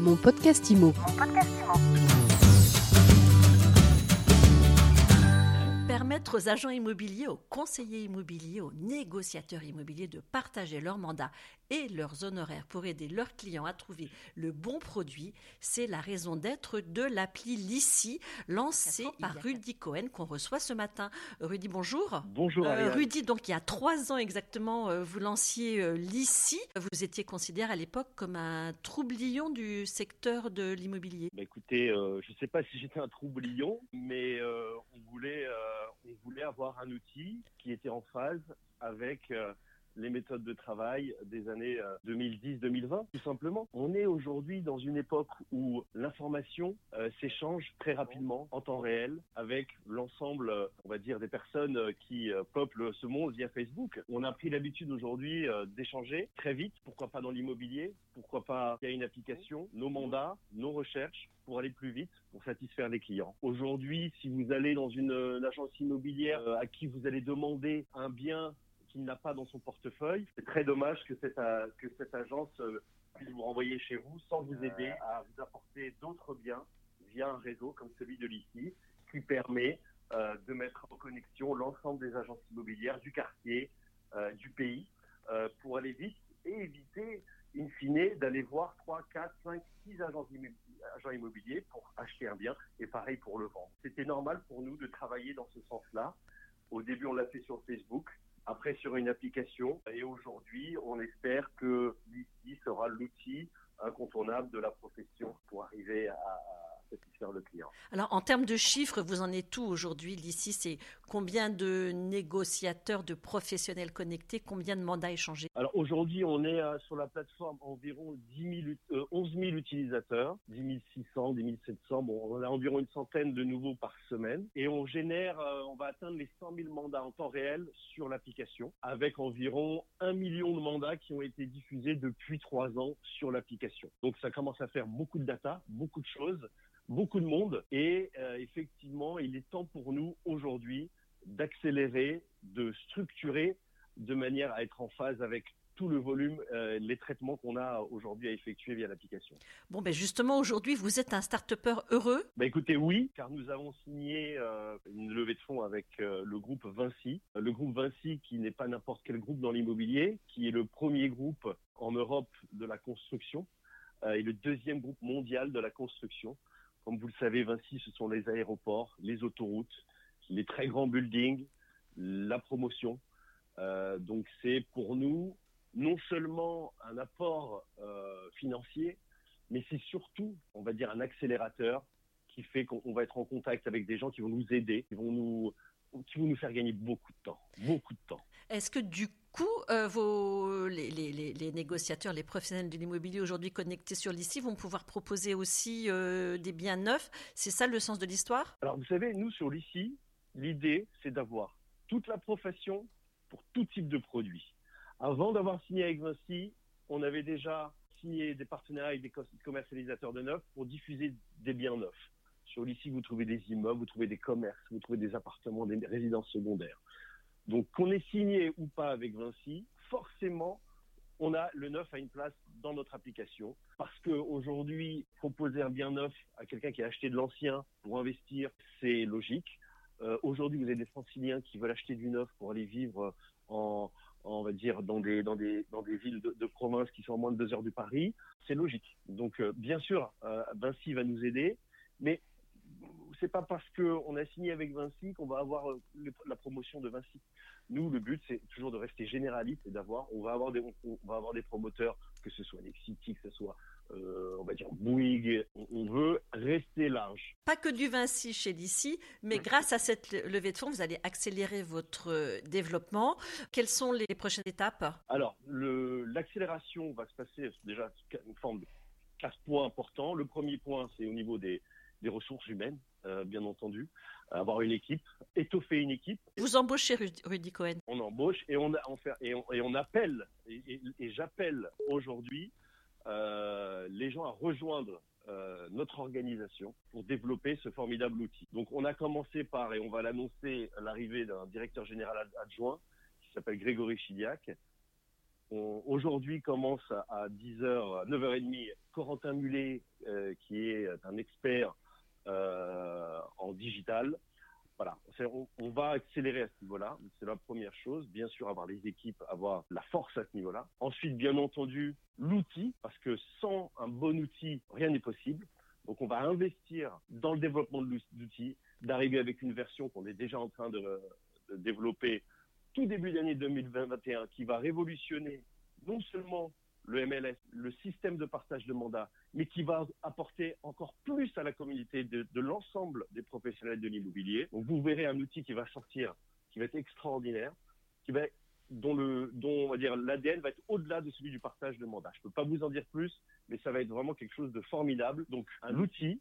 Mon podcast IMO. Permettre aux agents immobiliers, aux conseillers immobiliers, aux négociateurs immobiliers de partager leur mandat et leurs honoraires pour aider leurs clients à trouver le bon produit, c'est la raison d'être de l'appli Lissi, lancée par Rudy Cohen qu'on reçoit ce matin. Rudy, bonjour. Bonjour. Euh, Rudy, donc il y a trois ans exactement, euh, vous lanciez euh, Lissi. Vous étiez considéré à l'époque comme un troublion du secteur de l'immobilier. Bah, écoutez, euh, je ne sais pas si j'étais un troublion, mais euh, on voulait, euh, on voulait avoir un outil qui était en phase avec euh, les méthodes de travail des années euh, 2010-2020, tout simplement. On est aujourd'hui dans une époque où l'information euh, s'échange très rapidement, en temps réel, avec l'ensemble, euh, on va dire, des personnes euh, qui euh, peuplent ce monde via Facebook. On a pris l'habitude aujourd'hui euh, d'échanger très vite, pourquoi pas dans l'immobilier, pourquoi pas via une application, nos mandats, nos recherches, pour aller plus vite, pour satisfaire les clients. Aujourd'hui, si vous allez dans une, euh, agence immobilière euh, à qui vous allez demander un bien qu'il n'a pas dans son portefeuille, c'est très dommage que cette, euh, que cette agence euh, puisse vous renvoyer chez vous sans vous aider à vous apporter d'autres biens via un réseau comme celui de l'ICI qui permet euh, de mettre en connexion l'ensemble des agences immobilières du quartier, euh, du pays, euh, pour aller vite et éviter, in fine, d'aller voir 3, 4, 5, 6 agences immobilières agents immobiliers pour acheter un bien et pareil pour le vendre. C'était normal pour nous de travailler dans ce sens-là. Au début, on l'a fait sur Facebook, après sur une application et aujourd'hui, on espère que l'ICI sera l'outil incontournable de la profession pour arriver à, satisfaire le client. Alors, en termes de chiffres, vous en êtes où aujourd'hui? L'ici, c'est combien de négociateurs, de professionnels connectés, combien de mandats échangés? Alors aujourd'hui, on est euh, sur la plateforme environ 10 000, euh, 11 000 utilisateurs, 10 600, 10 700. Bon, on a environ une centaine de nouveaux par semaine et on génère, euh, on va atteindre les 100 000 mandats en temps réel sur l'application, avec environ 1 million de mandats qui ont été diffusés depuis trois ans sur l'application. Donc ça commence à faire beaucoup de data, beaucoup de choses beaucoup de monde et euh, effectivement, il est temps pour nous aujourd'hui d'accélérer, de structurer de manière à être en phase avec tout le volume, euh, les traitements qu'on a aujourd'hui à effectuer via l'application. Bon, ben justement, aujourd'hui, vous êtes un start-upper heureux bah Écoutez, oui, car nous avons signé euh, une levée de fonds avec euh, le groupe Vinci. Le groupe Vinci, qui n'est pas n'importe quel groupe dans l'immobilier, qui est le premier groupe en Europe de la construction et le deuxième groupe mondial de la construction. Comme vous le savez, Vinci, ce sont les aéroports, les autoroutes, les très grands buildings, la promotion. Euh, donc c'est pour nous non seulement un apport euh, financier, mais c'est surtout, on va dire, un accélérateur qui fait qu'on va être en contact avec des gens qui vont nous aider, qui vont nous, qui vont nous faire gagner beaucoup de temps, beaucoup de temps. Est-ce que du coup, euh, les, négociateurs, les professionnels de l'immobilier aujourd'hui connectés sur l'ICI vont pouvoir proposer aussi euh, des biens neufs? C'est ça le sens de l'histoire? Alors vous savez, nous sur l'ICI, l'idée c'est d'avoir toute la profession pour tout type de produit. Avant d'avoir signé avec Vinci, on avait déjà signé des partenariats avec des commercialisateurs de neufs pour diffuser des biens neufs. Sur l'ICI, vous trouvez des immeubles, vous trouvez des commerces, vous trouvez des appartements, des résidences secondaires. Donc qu'on ait signé ou pas avec Vinci, forcément, on a le neuf à une place dans notre application. Parce qu'aujourd'hui, proposer un bien neuf à quelqu'un qui a acheté de l'ancien pour investir, c'est logique. Euh, aujourd'hui, vous avez des franciliens qui veulent acheter du neuf pour aller vivre en, on va dire, dans des, dans des, dans des villes de, province qui sont à moins de deux heures de Paris. C'est logique. Donc, euh, bien sûr, euh, Vinci va nous aider, mais c'est pas parce qu'on a signé avec Vinci qu'on va avoir le, la promotion de Vinci. Nous, le but, c'est toujours de rester généraliste et d'avoir, on va avoir des, on, va avoir des promoteurs, que ce soit Nexity, que ce soit, euh, on va dire Bouygues. On, on, veut rester large. Pas que du Vinci chez d'ici, mais grâce à cette levée de fonds, vous allez accélérer votre développement. Quelles sont les prochaines étapes? Alors, l'accélération va se passer déjà une forme de quatre points importants. Le premier point, c'est au niveau des, des ressources humaines, euh, bien entendu, avoir une équipe, étoffer une équipe. Vous embauchez Rudy Cohen On embauche et on, on fait, et, on, et on appelle, et, et, et j'appelle aujourd'hui euh, les gens à rejoindre euh, notre organisation pour développer ce formidable outil. Donc on a commencé par, et on va l'annoncer, l'arrivée d'un directeur général adjoint qui s'appelle Grégory Chiliac, Aujourd'hui commence à 10h, 9h30, Corentin Mulet, euh, qui est un expert en digital. Voilà, on, on, va accélérer à ce niveau-là. C'est la première chose. Bien sûr, avoir les équipes, avoir la force à ce niveau-là. Ensuite, bien entendu, l'outil, parce que sans un bon outil, rien n'est possible. Donc, on va investir dans le développement de l'outil, d'arriver avec une version qu'on est déjà en train de, de développer tout début d'année 2021 qui va révolutionner non seulement le MLS, le système de partage de mandats, mais qui va apporter encore plus à la communauté de, l'ensemble des professionnels de l'immobilier. Donc vous verrez un outil qui va sortir, qui va être extraordinaire, qui va dont le dont on va dire l'ADN va être au-delà de celui du partage de mandats. Je peux pas vous en dire plus, mais ça va être vraiment quelque chose de formidable. Donc un outil.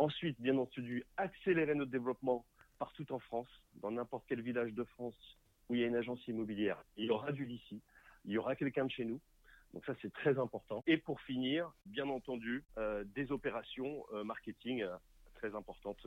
Ensuite, bien entendu, accélérer notre développement partout en France, dans n'importe quel village de France où il y a une agence immobilière. Il y aura du ici il y aura quelqu'un de chez nous. Donc ça, c'est très important. Et pour finir, bien entendu, euh, des opérations euh, marketing euh, très importantes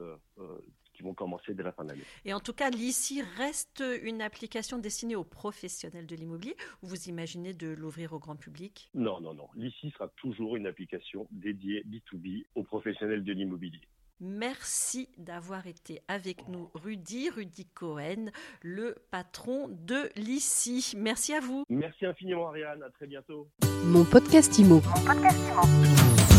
qui vont commencer dès la fin de l'année. Et en tout cas, l'ICI reste une application destinée aux professionnels de l'immobilier ou vous imaginez de l'ouvrir au grand public? Non, non, non. L'ICI sera toujours une application dédiée B2B aux professionnels de l'immobilier. Merci d'avoir été avec nous, Rudy, Rudy Cohen, le patron de l'ICI. Merci à vous. Merci infiniment, Ariane. À très bientôt. Mon podcast Imo. Mon podcast Imo.